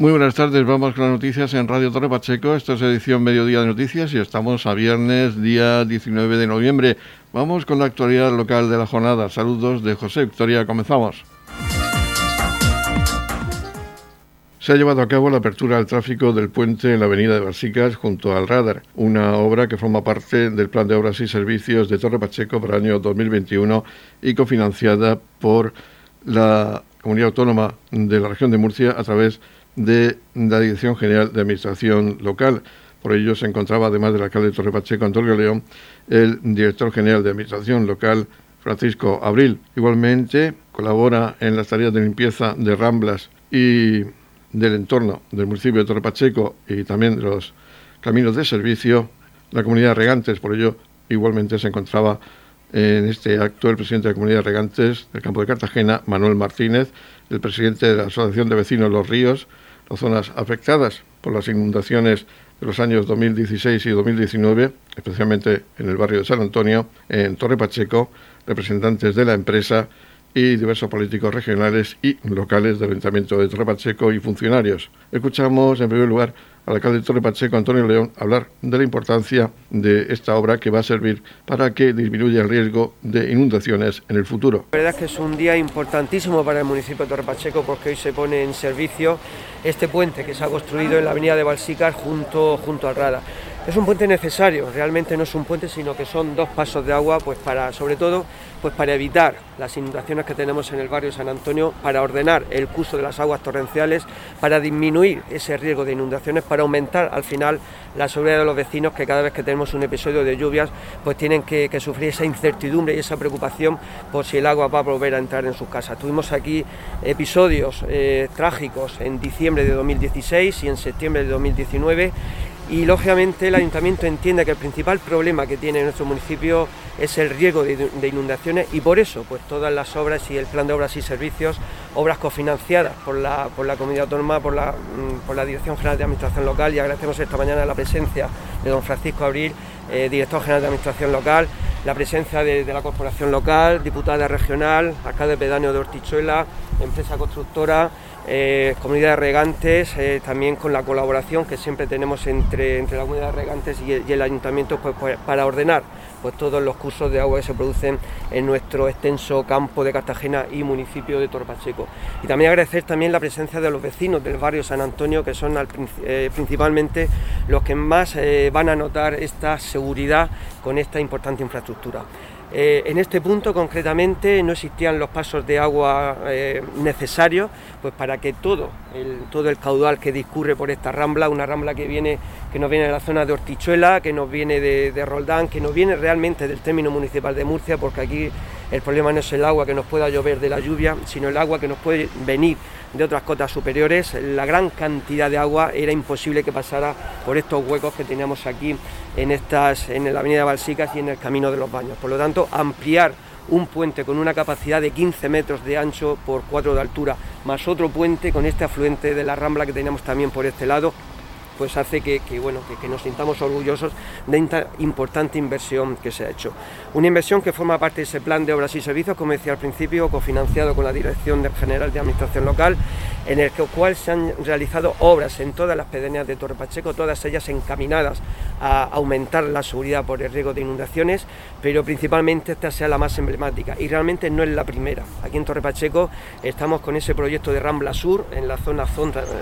Muy buenas tardes, vamos con las noticias en Radio Torre Pacheco. Esta es edición Mediodía de Noticias y estamos a viernes, día 19 de noviembre. Vamos con la actualidad local de la jornada. Saludos de José Victoria, comenzamos. Se ha llevado a cabo la apertura al tráfico del puente en la avenida de Barsicas junto al radar, una obra que forma parte del Plan de Obras y Servicios de Torre Pacheco para el año 2021 y cofinanciada por la Comunidad Autónoma de la Región de Murcia a través de de la Dirección General de Administración Local. Por ello se encontraba, además del alcalde de Torre Pacheco, Antonio León, el director general de Administración Local, Francisco Abril. Igualmente colabora en las tareas de limpieza de Ramblas y del entorno del municipio de Torre Pacheco y también de los caminos de servicio, la comunidad de regantes. Por ello, igualmente se encontraba en este acto el presidente de la comunidad de regantes del campo de Cartagena, Manuel Martínez, el presidente de la Asociación de Vecinos Los Ríos, zonas afectadas por las inundaciones de los años 2016 y 2019, especialmente en el barrio de San Antonio, en Torre Pacheco, representantes de la empresa y diversos políticos regionales y locales del Ayuntamiento de Torre Pacheco y funcionarios. Escuchamos en primer lugar al alcalde de Torre Pacheco, Antonio León, hablar de la importancia de esta obra que va a servir para que disminuya el riesgo de inundaciones en el futuro. La verdad es que es un día importantísimo para el municipio de Torre Pacheco porque hoy se pone en servicio este puente que se ha construido en la avenida de Balsícar junto, junto al Rada. Es un puente necesario, realmente no es un puente, sino que son dos pasos de agua, pues para, sobre todo, pues para evitar las inundaciones que tenemos en el barrio San Antonio, para ordenar el curso de las aguas torrenciales, para disminuir ese riesgo de inundaciones, para aumentar al final la seguridad de los vecinos que cada vez que tenemos un episodio de lluvias, pues tienen que, sufrir esa incertidumbre y esa preocupación por si el agua va a volver a entrar en sus casas. Tuvimos aquí episodios eh, trágicos en diciembre de 2016 y en septiembre de 2019 y lógicamente el ayuntamiento entiende que el principal problema que tiene nuestro municipio es el riesgo de, inundaciones y por eso pues todas las obras y el plan de obras y servicios, obras cofinanciadas por la, por la comunidad autónoma, por la, mm, por la Dirección General de Administración Local. Y agradecemos esta mañana la presencia de don Francisco Abril, eh, director general de Administración Local, la presencia de, de la corporación local, diputada regional, alcalde pedáneo de Hortichuela, empresa constructora, eh, comunidad de regantes, eh, también con la colaboración que siempre tenemos entre, entre la comunidad de regantes y el, ayuntamiento pues, pues, para ordenar pues, todos los cursos de agua que se producen en nuestro extenso campo de Cartagena y municipio de Torpacheco. Y también agradecer también la presencia de los vecinos del barrio San Antonio, que son eh, principalmente los que más van a notar esta seguridad con esta importante infraestructura. Eh, en este punto concretamente no existían los pasos de agua eh, necesarios pues para que todo el, todo el caudal que discurre por esta rambla, una rambla que viene que nos viene de la zona de Hortichuela, que nos viene de, de Roldán, que nos viene realmente del término municipal de Murcia, porque aquí el problema no es el agua que nos pueda llover de la lluvia, sino el agua que nos puede venir de otras cotas superiores. La gran cantidad de agua era imposible que pasara por estos huecos que teníamos aquí en, estas, en la avenida Balsicas y en el camino de los baños. Por lo tanto, ampliar un puente con una capacidad de 15 metros de ancho por 4 de altura, más otro puente con este afluente de la Rambla que teníamos también por este lado, pues hace que, bueno, que, nos sintamos orgullosos de esta importante inversión que se ha hecho. Una inversión que forma parte de ese plan de obras y servicios, como decía al principio, cofinanciado con la Dirección General de Administración Local, en el cual se han realizado obras en todas las pedanías de Torre Pacheco, todas ellas encaminadas a aumentar la seguridad por el riesgo de inundaciones, pero principalmente esta sea la más emblemática y realmente no es la primera. Aquí en Torre Pacheco estamos con ese proyecto de Rambla Sur en la zona,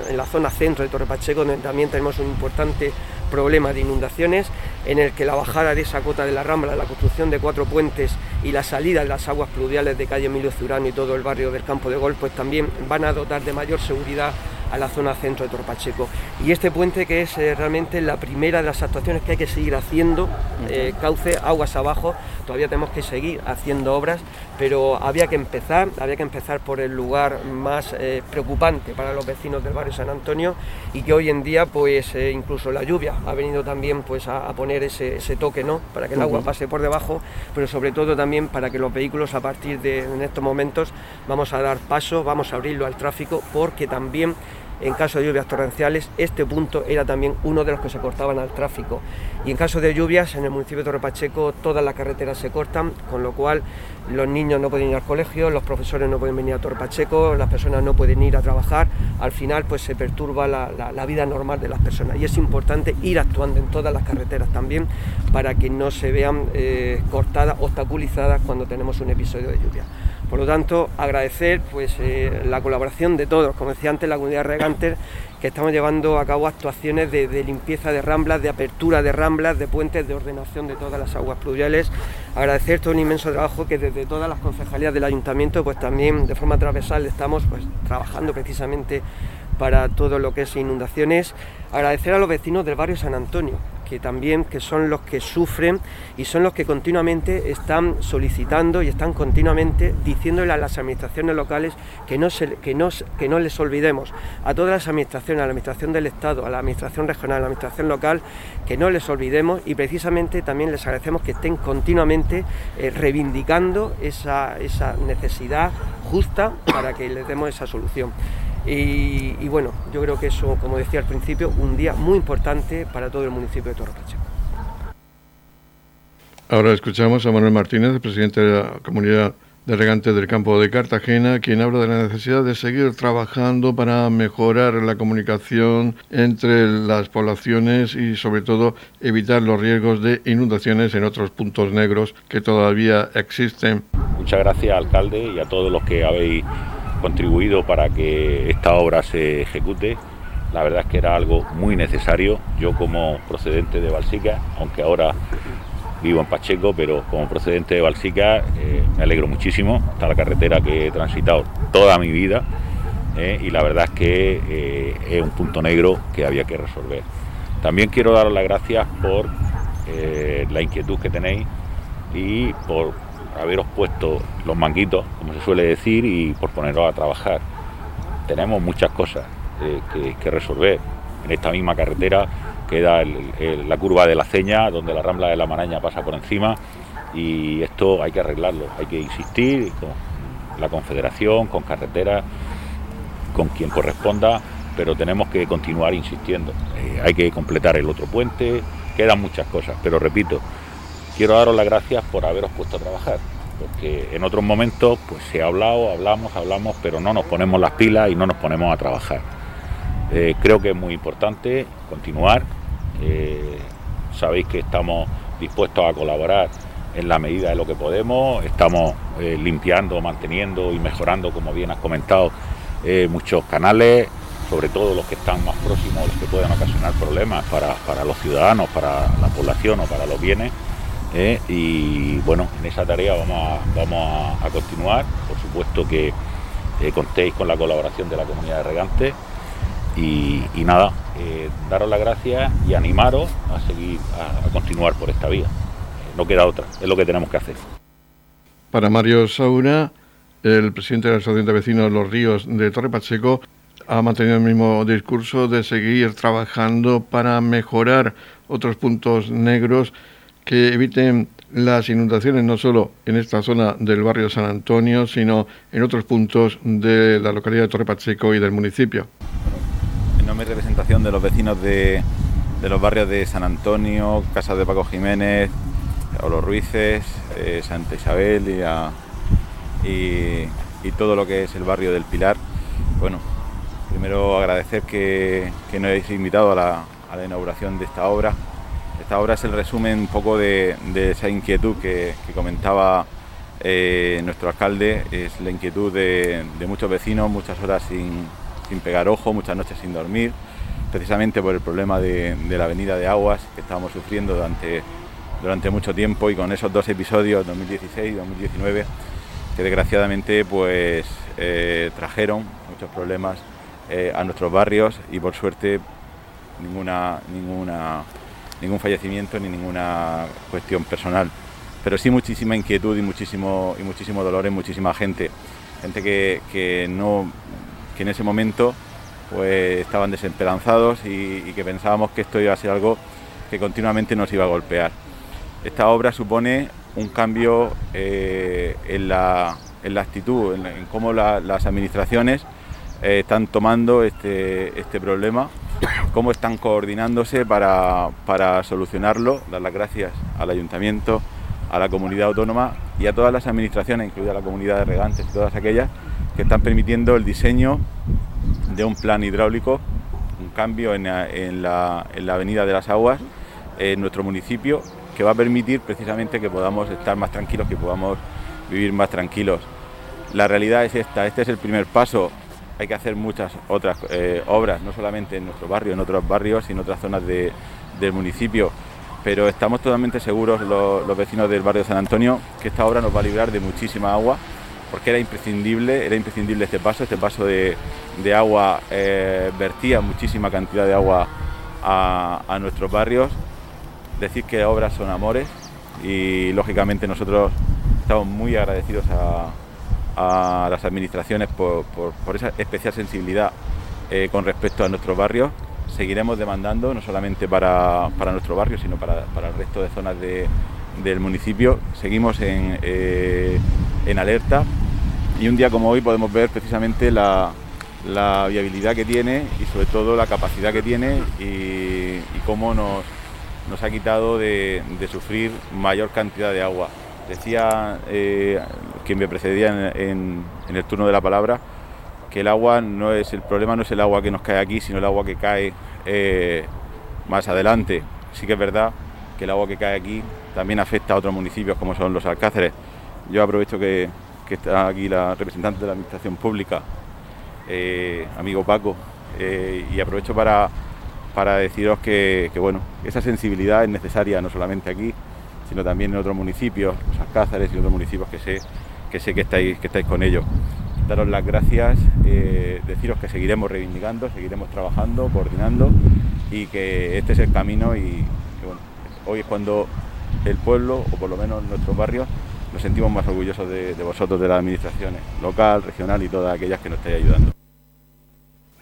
en la zona centro de Torre Pacheco, donde también tenemos un importante problema de inundaciones en el que la bajada de esa cota de la Rambla, la construcción de cuatro puentes y la salida de las aguas pluviales de calle Emilio Zurano y todo el barrio del Campo de Gol, pues también van a dotar de mayor seguridad a la zona centro de Torpacheco. Y este puente que es eh, realmente la primera de las actuaciones que hay que seguir haciendo, eh, cauce aguas abajo, todavía tenemos que seguir haciendo obras, pero había que empezar, había que empezar por el lugar más eh, preocupante para los vecinos del barrio San Antonio y que hoy en día pues incluso la lluvia ha venido también pues a, poner ese, toque, ¿no? Para que el agua pase por debajo, pero sobre todo también para que los vehículos a partir de en estos momentos vamos a dar paso, vamos a abrirlo al tráfico porque también en caso de lluvias torrenciales, este punto era también uno de los que se cortaban al tráfico. Y en caso de lluvias, en el municipio de Torre Pacheco todas las carreteras se cortan, con lo cual los niños no pueden ir al colegio, los profesores no pueden venir a Torre Pacheco, las personas no pueden ir a trabajar, al final pues se perturba la, vida normal de las personas y es importante ir actuando en todas las carreteras también para que no se vean eh, cortadas, obstaculizadas cuando tenemos un episodio de lluvia. Por lo tanto, agradecer pues, eh, la colaboración de todos, como decía antes, la comunidad regantes, que estamos llevando a cabo actuaciones de, limpieza de ramblas, de apertura de ramblas, de puentes, de ordenación de todas las aguas pluviales. Agradecer todo un inmenso trabajo que desde todas las concejalías del ayuntamiento, pues también de forma transversal estamos pues, trabajando precisamente para todo lo que es inundaciones. Agradecer a los vecinos del barrio San Antonio, que también que son los que sufren y son los que continuamente están solicitando y están continuamente diciéndole a las administraciones locales que no, se, que no, que no les olvidemos, a todas las administraciones, a la administración del Estado, a la administración regional, a la administración local, que no les olvidemos y precisamente también les agradecemos que estén continuamente eh, reivindicando esa, esa necesidad justa para que les demos esa solución. Y, bueno, yo creo que eso, como decía al principio, un día muy importante para todo el municipio de Torre Pacheco. Ahora escuchamos a Manuel Martínez, presidente de la comunidad de regantes del campo de Cartagena, quien habla de la necesidad de seguir trabajando para mejorar la comunicación entre las poblaciones y sobre todo evitar los riesgos de inundaciones en otros puntos negros que todavía existen. Muchas gracias, alcalde, y a todos los que habéis contribuido para que esta obra se ejecute. La verdad es que era algo muy necesario. Yo como procedente de Balsica, aunque ahora vivo en Pacheco, pero como procedente de Balsica eh, me alegro muchísimo. Está la carretera que he transitado toda mi vida eh, y la verdad es que eh, es un punto negro que había que resolver. También quiero daros las gracias por la inquietud que tenéis y por haberos puesto los manguitos, como se suele decir, y por poneros a trabajar. Tenemos muchas cosas eh, que, resolver. En esta misma carretera queda la curva de la Ceña, donde la Rambla de la Maraña pasa por encima, y esto hay que arreglarlo, hay que insistir con la Confederación, con carreteras, con quien corresponda, pero tenemos que continuar insistiendo. Eh, hay que completar el otro puente, quedan muchas cosas, pero repito, quiero daros las gracias por haberos puesto a trabajar, porque en otros momentos pues se ha hablado, hablamos, hablamos, pero no nos ponemos las pilas y no nos ponemos a trabajar. Eh, creo que es muy importante continuar. Eh, sabéis que estamos dispuestos a colaborar en la medida de lo que podemos. Estamos eh, limpiando, manteniendo y mejorando, como bien has comentado, muchos canales, sobre todo los que están más próximos, los que pueden ocasionar problemas para, para los ciudadanos, para la población o para los bienes. ¿Eh? y bueno, en esa tarea vamos a, vamos a, continuar. Por supuesto que eh, contéis con la colaboración de la comunidad de regantes y, nada, eh, daros las gracias y animaros a seguir, a, continuar por esta vía. no queda otra, es lo que tenemos que hacer. Para Mario Saura, el presidente de la Asociación de Vecinos Los Ríos de Torre Pacheco, ha mantenido el mismo discurso de seguir trabajando para mejorar otros puntos negros que eviten las inundaciones no solo en esta zona del barrio San Antonio, sino en otros puntos de la localidad de Torre Pacheco y del municipio. En nombre de representación de los vecinos de, los barrios de San Antonio, Casa de Paco Jiménez, Los Ruices, eh, Santa Isabel y, todo lo que es el barrio del Pilar, bueno, primero agradecer que, nos hayáis invitado a la inauguración de esta obra esta obra es el resumen un poco de, esa inquietud que, comentaba eh, nuestro alcalde, es la inquietud de, muchos vecinos, muchas horas sin, pegar ojo, muchas noches sin dormir, precisamente por el problema de, la avenida de aguas que estábamos sufriendo durante, durante mucho tiempo y con esos dos episodios, 2016 y 2019, que desgraciadamente pues eh, trajeron muchos problemas eh, a nuestros barrios y por suerte ninguna, ninguna ningún fallecimiento ni ninguna cuestión personal, pero sí muchísima inquietud y muchísimo, y muchísimo dolor en muchísima gente, gente que, no, que en ese momento pues estaban desesperanzados y, que pensábamos que esto iba a ser algo que continuamente nos iba a golpear. Esta obra supone un cambio eh, en, la, actitud, en, cómo las administraciones eh, están tomando este, este problema, cómo están coordinándose para, para solucionarlo. Dar las gracias al ayuntamiento, a la comunidad autónoma y a todas las administraciones, incluida la comunidad de regantes y todas aquellas que están permitiendo el diseño de un plan hidráulico, un cambio en la, en la, Avenida de las Aguas en nuestro municipio que va a permitir precisamente que podamos estar más tranquilos, que podamos vivir más tranquilos. La realidad es esta, este es el primer paso, hay que hacer muchas otras eh, obras, no solamente en nuestro barrio, en otros barrios y en otras zonas del municipio, pero estamos totalmente seguros los, vecinos del barrio de San Antonio que esta obra nos va a librar de muchísima agua, porque era imprescindible, era imprescindible este paso, este paso de, agua eh, vertía muchísima cantidad de agua a, a nuestros barrios. Decir que obras son amores y lógicamente nosotros estamos muy agradecidos a, las administraciones por, esa especial sensibilidad eh, con respecto a nuestros barrios. Seguiremos demandando, no solamente para, nuestro barrio, sino para, el resto de zonas del municipio. Seguimos eh, en, alerta y un día como hoy podemos ver precisamente la, viabilidad que tiene y sobre todo la capacidad que tiene y, cómo nos, ha quitado de sufrir mayor cantidad de agua. Decía eh, quien me precedía en, el turno de la palabra que el agua no es el problema, no es el agua que nos cae aquí, sino el agua que cae eh, más adelante. Sí que es verdad que el agua que cae aquí también afecta a otros municipios como son los Alcáceres. Yo aprovecho que, está aquí la representante de la Administración Pública, eh, amigo Paco, y aprovecho para, deciros que, que, bueno, esa sensibilidad es necesaria no solamente aquí, sino también en otros municipios, los Alcázares y otros municipios que sé que, sé que, estáis, que estáis con ellos. Daros las gracias, eh, deciros que seguiremos reivindicando, seguiremos trabajando, coordinando y que este es el camino y hoy es cuando el pueblo, o por lo menos nuestros barrios, nos sentimos más orgullosos de, de vosotros, de las administraciones local, regional y todas aquellas que nos estáis ayudando.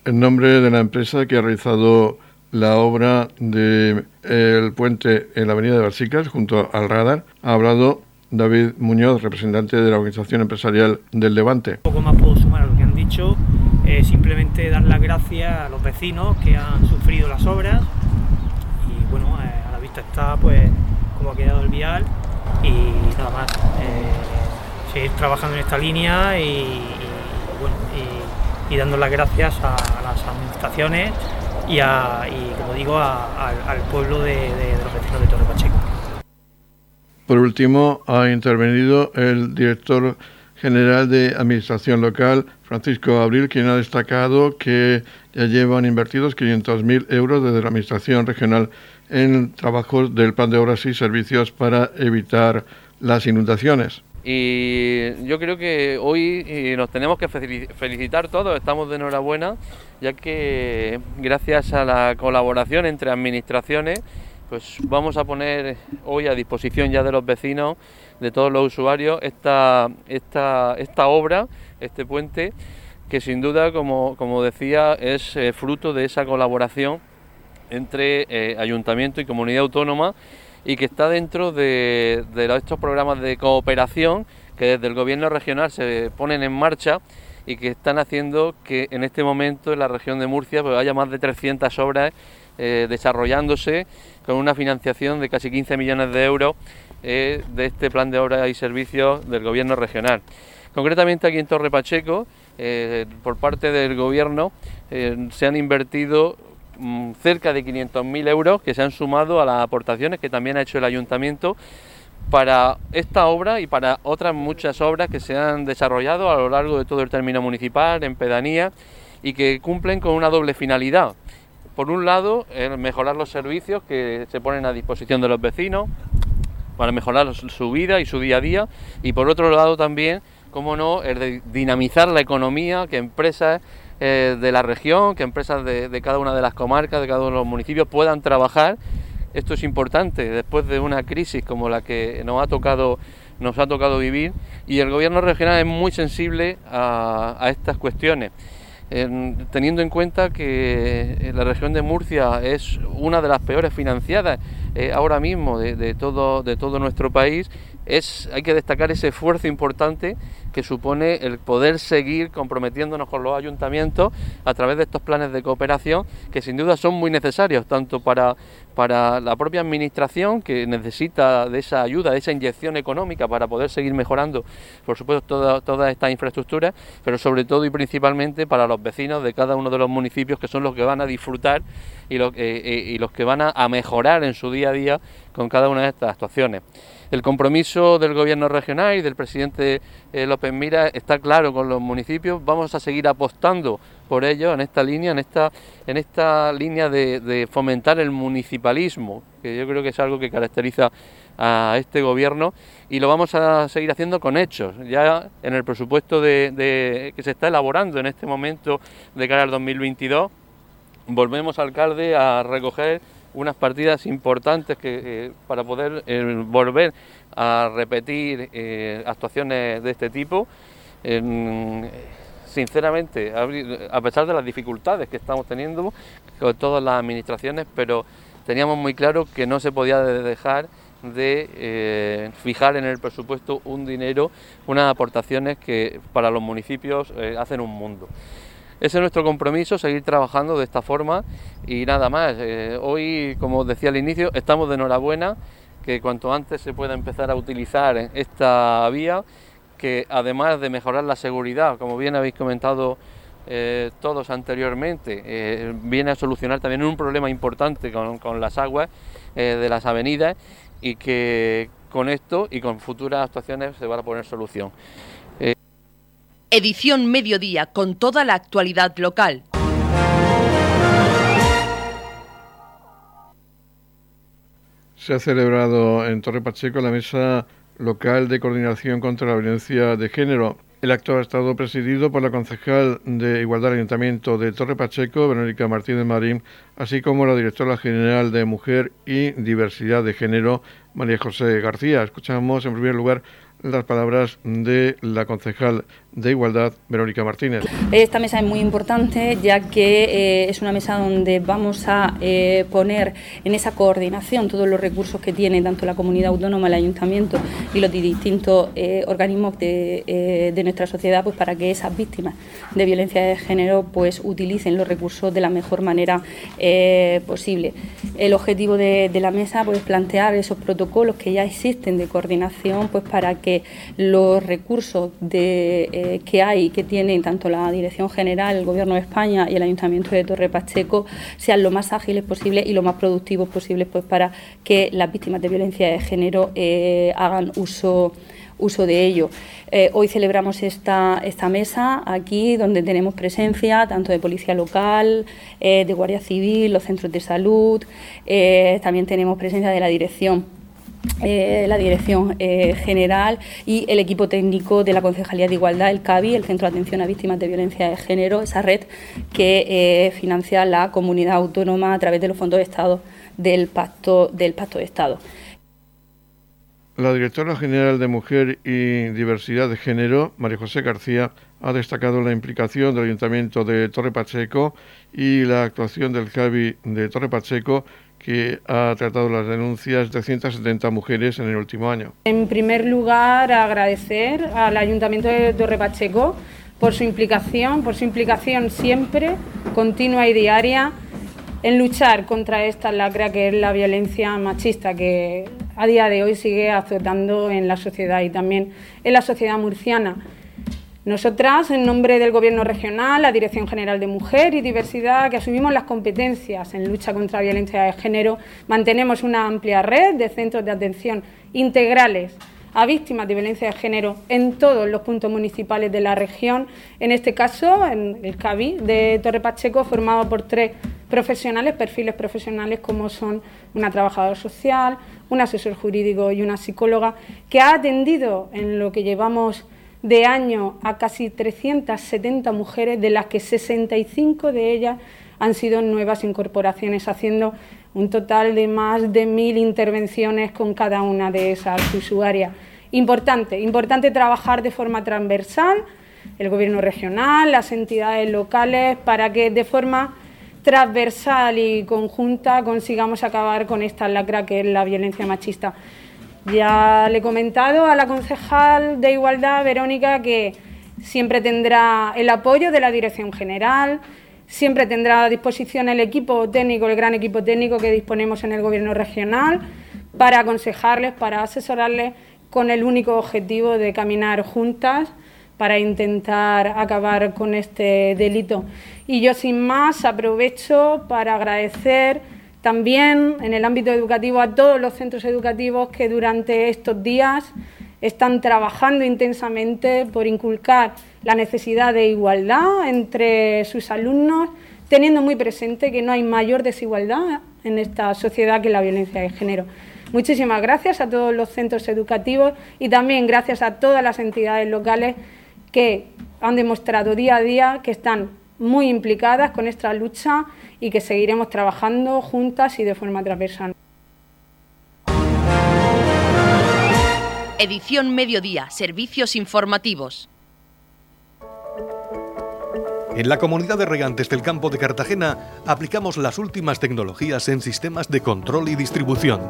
En nombre de la empresa que ha realizado la obra del puente en la avenida de Balsicas, junto al radar, ha hablado David Muñoz, representante de la Organización Empresarial del Levante. Poco más puedo sumar a lo que han dicho, eh, simplemente dar las gracias a los vecinos que han sufrido las obras y bueno, eh, a la vista está pues cómo ha quedado el vial y nada más, eh, seguir trabajando en esta línea y, bueno, y dando las gracias a las administraciones y, como digo, al pueblo de, los vecinos de Torre Pacheco. Por último, ha intervenido el director general de Administración Local, Francisco Abril, quien ha destacado que ya llevan invertidos 500.000 euros desde la Administración Regional en trabajos del plan de obras y servicios para evitar las inundaciones. Y yo creo que hoy eh, nos tenemos que felicitar todos, estamos de enhorabuena, ya que gracias a la colaboración entre administraciones, pues vamos a poner hoy a disposición ya de los vecinos, de todos los usuarios, esta, esta, esta obra, este puente, que sin duda, como, como decía, es eh, fruto de esa colaboración entre eh, ayuntamiento y comunidad autónoma y que está dentro de, estos programas de cooperación que desde el gobierno regional se ponen en marcha y que están haciendo que en este momento en la región de Murcia pues, haya más de 300 obras eh, desarrollándose con una financiación de casi 15 millones de euros eh, de este plan de obras y servicios del gobierno regional. Concretamente aquí en Torre Pacheco, eh, por parte del gobierno, se han invertido Mm, cerca de 500.000 euros que se han sumado a las aportaciones que también ha hecho el ayuntamiento para esta obra y para otras muchas obras que se han desarrollado a lo largo de todo el término municipal, en pedanía, y que cumplen con una doble finalidad. Por un lado, mejorar los servicios que se ponen a disposición de los vecinos, para mejorar su vida y su día a día, y por otro lado también, como no, el dinamizar la economía, que empresas eh, de la región, que empresas de, cada una de las comarcas, de cada uno de los municipios puedan trabajar. Esto es importante después de una crisis como la que nos ha tocado, nos ha tocado vivir y el gobierno regional es muy sensible a, estas cuestiones. Teniendo en cuenta que la región de Murcia es una de las peores financiadas eh, ahora mismo de, todo, de todo nuestro país, es, hay que destacar ese esfuerzo importante que supone el poder seguir comprometiéndonos con los ayuntamientos a través de estos planes de cooperación que sin duda son muy necesarios, tanto para, para la propia administración que necesita de esa ayuda, de esa inyección económica para poder seguir mejorando, por supuesto, todas toda estas infraestructuras, pero sobre todo y principalmente para los vecinos de cada uno de los municipios que son los que van a disfrutar y, eh, eh, y los que van a mejorar en su día a día con cada una de estas actuaciones. El compromiso del gobierno regional y del presidente eh, López Mira está claro con los municipios. Vamos a seguir apostando por ello en esta línea, en esta, en esta línea de, fomentar el municipalismo, que yo creo que es algo que caracteriza a este gobierno y lo vamos a seguir haciendo con hechos. Ya en el presupuesto de, que se está elaborando en este momento de cara al 2022, volvemos, alcalde, a recoger unas partidas importantes que, eh, para poder eh, volver a repetir eh, actuaciones de este tipo. sinceramente, a pesar de las dificultades que estamos teniendo con todas las administraciones, pero teníamos muy claro que no se podía dejar de fijar en el presupuesto un dinero, unas aportaciones que para los municipios hacen un mundo. Ese es nuestro compromiso, seguir trabajando de esta forma y nada más. Eh, hoy, como decía al inicio, estamos de enhorabuena que cuanto antes se pueda empezar a utilizar esta vía, que además de mejorar la seguridad, como bien habéis comentado eh, todos anteriormente, eh, viene a solucionar también un problema importante con, con las aguas de las avenidas y que con esto y con futuras actuaciones se va a poner solución. Edición Mediodía con toda la actualidad local. Se ha celebrado en Torre Pacheco la mesa local de coordinación contra la violencia de género. El acto ha estado presidido por la concejal de Igualdad del Ayuntamiento de Torre Pacheco, Verónica Martínez Marín, así como la directora general de Mujer y Diversidad de Género, María José García. Escuchamos en primer lugar las palabras de la concejal de Igualdad, Verónica Martínez. Esta mesa es muy importante ya que eh, es una mesa donde vamos a eh, poner en esa coordinación todos los recursos que tiene tanto la comunidad autónoma, el ayuntamiento y los distintos eh, organismos de, nuestra sociedad pues para que esas víctimas de violencia de género pues utilicen los recursos de la mejor manera posible. El objetivo de, de la mesa pues, es plantear esos protocolos que ya existen de coordinación pues para que los recursos de que hay, que tienen tanto la Dirección General, el Gobierno de España y el Ayuntamiento de Torre Pacheco, sean lo más ágiles posible y lo más productivos posibles pues, para que las víctimas de violencia de género eh, hagan uso uso de ello. Eh, hoy celebramos esta, esta mesa aquí donde tenemos presencia tanto de policía local, eh, de Guardia Civil, los centros de salud, también tenemos presencia de la dirección eh, la Dirección eh, General y el equipo técnico de la Concejalía de Igualdad, el CABI, el Centro de Atención a Víctimas de Violencia de Género, esa red que eh, financia la comunidad autónoma a través de los fondos de Estado del Pacto, del Pacto de Estado. La directora general de Mujer y Diversidad de Género, María José García, ha destacado la implicación del Ayuntamiento de Torre Pacheco y la actuación del CABI de Torre Pacheco que ha tratado las denuncias de 170 mujeres en el último año. En primer lugar, agradecer al Ayuntamiento de Torre Pacheco por su implicación, por su implicación siempre, continua y diaria, en luchar contra esta lacra que es la violencia machista que a día de hoy sigue azotando en la sociedad y también en la sociedad murciana. Nosotras, en nombre del Gobierno regional, la Dirección General de Mujer y Diversidad, que asumimos las competencias en lucha contra la violencia de género, mantenemos una amplia red de centros de atención integrales a víctimas de violencia de género en todos los puntos municipales de la región. En este caso, en el CABI de Torre Pacheco, formado por tres profesionales, perfiles profesionales como son una trabajadora social, un asesor jurídico y una psicóloga, que ha atendido en lo que llevamos de año a casi 370 mujeres, de las que 65 de ellas han sido nuevas incorporaciones, haciendo un total de más de mil intervenciones con cada una de esas usuarias. Importante, importante trabajar de forma transversal, el gobierno regional, las entidades locales, para que de forma transversal y conjunta consigamos acabar con esta lacra que es la violencia machista. Ya le he comentado a la concejal de Igualdad, Verónica, que siempre tendrá el apoyo de la Dirección General, siempre tendrá a disposición el equipo técnico, el gran equipo técnico que disponemos en el Gobierno regional, para aconsejarles, para asesorarles con el único objetivo de caminar juntas para intentar acabar con este delito. Y yo sin más aprovecho para agradecer también en el ámbito educativo a todos los centros educativos que durante estos días están trabajando intensamente por inculcar la necesidad de igualdad entre sus alumnos, teniendo muy presente que no hay mayor desigualdad en esta sociedad que la violencia de género. Muchísimas gracias a todos los centros educativos y también gracias a todas las entidades locales que han demostrado día a día que están muy implicadas con esta lucha y que seguiremos trabajando juntas y de forma transversal. Edición Mediodía, Servicios Informativos. En la comunidad de regantes del campo de Cartagena aplicamos las últimas tecnologías en sistemas de control y distribución,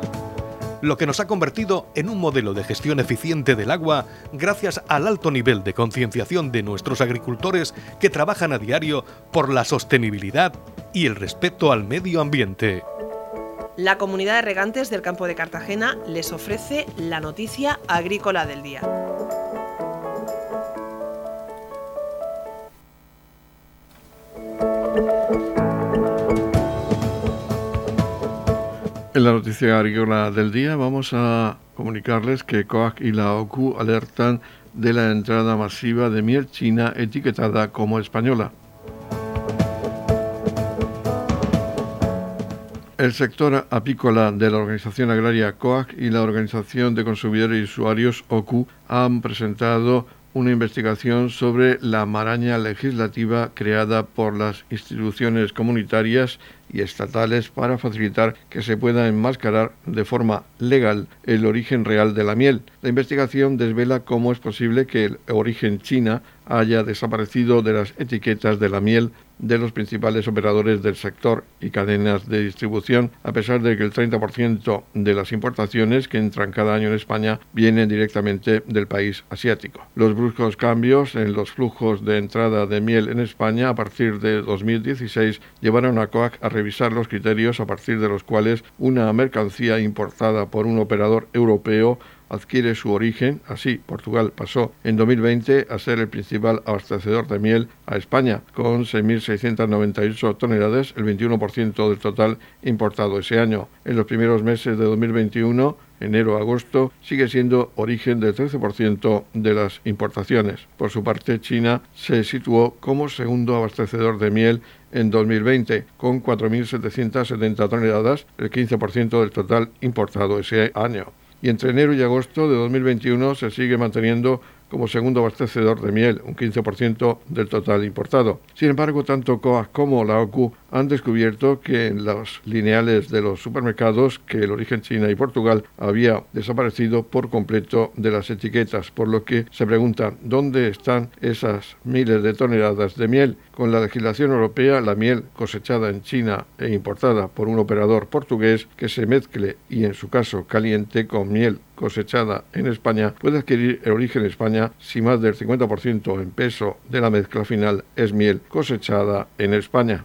lo que nos ha convertido en un modelo de gestión eficiente del agua gracias al alto nivel de concienciación de nuestros agricultores que trabajan a diario por la sostenibilidad y el respeto al medio ambiente. La comunidad de regantes del campo de Cartagena les ofrece la noticia agrícola del día. En la noticia agrícola del día vamos a comunicarles que COAC y la OCU alertan de la entrada masiva de miel china etiquetada como española. El sector apícola de la Organización Agraria COAC y la Organización de Consumidores y Usuarios OCU han presentado una investigación sobre la maraña legislativa creada por las instituciones comunitarias y estatales para facilitar que se pueda enmascarar de forma legal el origen real de la miel. La investigación desvela cómo es posible que el origen China haya desaparecido de las etiquetas de la miel de los principales operadores del sector y cadenas de distribución, a pesar de que el 30% de las importaciones que entran cada año en España vienen directamente del país asiático. Los bruscos cambios en los flujos de entrada de miel en España a partir de 2016 llevaron a COAC a revisar los criterios a partir de los cuales una mercancía importada por un operador europeo adquiere su origen. Así, Portugal pasó en 2020 a ser el principal abastecedor de miel a España, con 6.698 toneladas, el 21% del total importado ese año. En los primeros meses de 2021, enero a agosto, sigue siendo origen del 13% de las importaciones. Por su parte, China se situó como segundo abastecedor de miel en 2020, con 4.770 toneladas, el 15% del total importado ese año y entre enero y agosto de 2021 se sigue manteniendo como segundo abastecedor de miel, un 15% del total importado. Sin embargo, tanto COAS como la OCU han descubierto que en los lineales de los supermercados que el origen China y Portugal había desaparecido por completo de las etiquetas, por lo que se preguntan dónde están esas miles de toneladas de miel. Con la legislación europea, la miel cosechada en China e importada por un operador portugués que se mezcle y en su caso caliente con miel cosechada en España puede adquirir el origen en España si más del 50% en peso de la mezcla final es miel cosechada en España.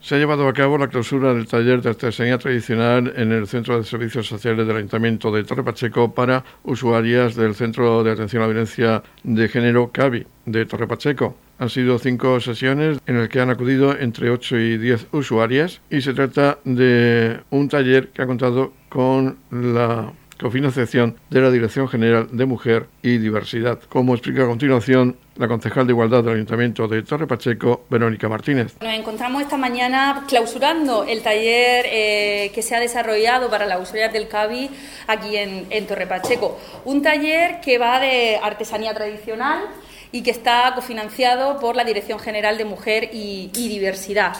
Se ha llevado a cabo la clausura del taller de artesanía tradicional en el Centro de Servicios Sociales del Ayuntamiento de Torre Pacheco para usuarias del Centro de Atención a la Violencia de Género CAVI de Torre Pacheco. Han sido cinco sesiones en las que han acudido entre 8 y 10 usuarias y se trata de un taller que ha contado con la con financiación de la Dirección General de Mujer y Diversidad, como explica a continuación la concejal de Igualdad del Ayuntamiento de Torre Pacheco, Verónica Martínez. Nos encontramos esta mañana clausurando el taller eh, que se ha desarrollado para la usuarias del CABI aquí en, en Torre Pacheco. Un taller que va de artesanía tradicional y que está cofinanciado por la Dirección General de Mujer y, Diversidad.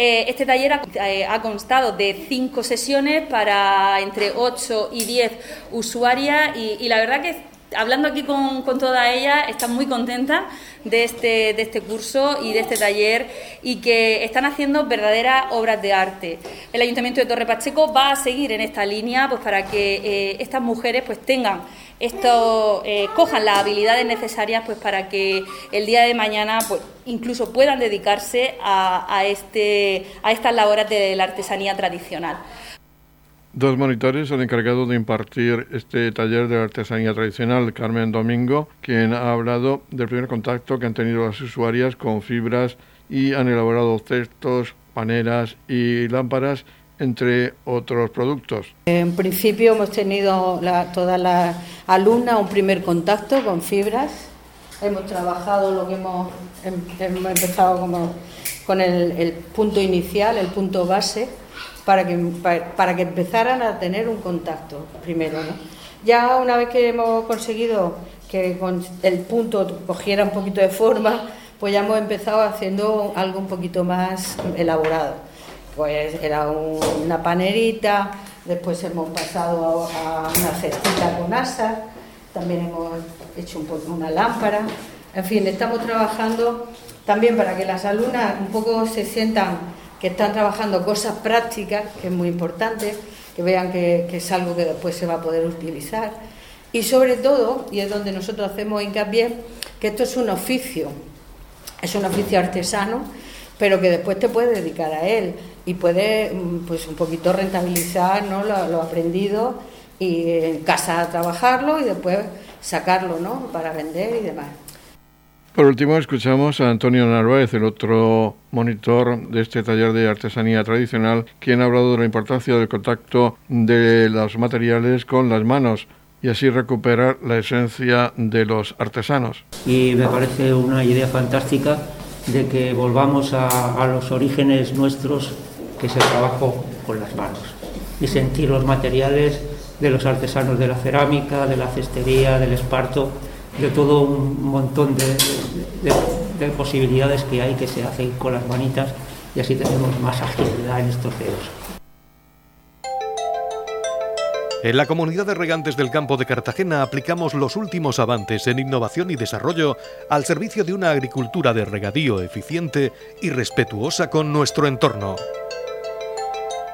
Eh, este taller ha, eh, ha, constado de cinco sesiones para entre 8 y 10 usuarias y, la verdad que hablando aquí con, con todas ellas, están muy contentas de este, de este curso y de este taller y que están haciendo verdaderas obras de arte. El Ayuntamiento de Torre Pacheco va a seguir en esta línea pues, para que eh, estas mujeres pues, tengan esto, eh, cojan las habilidades necesarias pues, para que el día de mañana pues, incluso puedan dedicarse a, este, a estas labores de la artesanía tradicional. Dos monitores han encargado de impartir este taller de artesanía tradicional, Carmen Domingo, quien ha hablado del primer contacto que han tenido las usuarias con fibras y han elaborado cestos, paneras y lámparas, entre otros productos. En principio hemos tenido la, todas las alumnas un primer contacto con fibras. Hemos trabajado lo que hemos, hemos empezado como con el, el punto inicial, el punto base para que, para, que empezaran a tener un contacto primero. ¿no? Ya una vez que hemos conseguido que con el punto cogiera un poquito de forma, pues ya hemos empezado haciendo algo un poquito más elaborado. Pues era una panerita, después hemos pasado a, una cestita con asas, también hemos hecho un una lámpara. En fin, estamos trabajando también para que las alumnas un poco se sientan que están trabajando cosas prácticas, que es muy importante, que vean que, es algo que después se va a poder utilizar. Y sobre todo, y es donde nosotros hacemos hincapié, que esto es un oficio, es un oficio artesano, pero que después te puedes dedicar a él y puedes mm, pues un poquito rentabilizar ¿no? lo, lo aprendido y en casa trabajarlo y después sacarlo ¿no? para vender y demás. Por último, escuchamos a Antonio Narváez, el otro monitor de este taller de artesanía tradicional, quien ha hablado de la importancia del contacto de los materiales con las manos y así recuperar la esencia de los artesanos. Y me parece una idea fantástica de que volvamos a, a los orígenes nuestros, que es el trabajo con las manos, y sentir los materiales de los artesanos de la cerámica, de la cestería, del esparto, de todo un montón de, de, de, posibilidades que hay que se hacen con las manitas y así tenemos más agilidad en estos dedos. En la comunidad de regantes del campo de Cartagena aplicamos los últimos avances en innovación y desarrollo al servicio de una agricultura de regadío eficiente y respetuosa con nuestro entorno.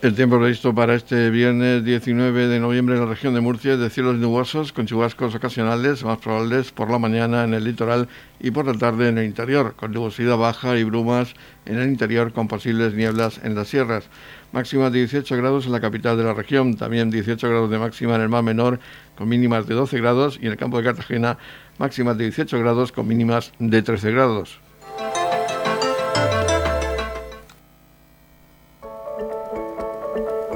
El tiempo previsto para este viernes 19 de noviembre en la región de Murcia es de cielos nubosos con chubascos ocasionales, más probables por la mañana en el litoral y por la tarde en el interior, con nubosidad baja y brumas en el interior con posibles nieblas en las sierras máxima de 18 grados en la capital de la región, también 18 grados de máxima en el mar menor con mínimas de 12 grados y en el campo de Cartagena máximas de 18 grados con mínimas de 13 grados.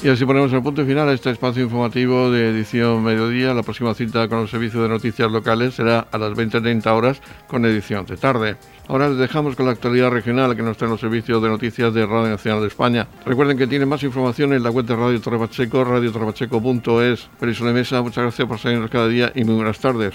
Y así ponemos el punto final a este espacio informativo de edición mediodía. La próxima cita con el servicio de noticias locales será a las 20.30 horas con edición de tarde. Ahora les dejamos con la actualidad regional que nos traen los servicios de noticias de Radio Nacional de España. Recuerden que tienen más información en la web de Radio Torre Pacheco, radiotorrepacheco.es. Feliz Mesa, muchas gracias por seguirnos cada día y muy buenas tardes.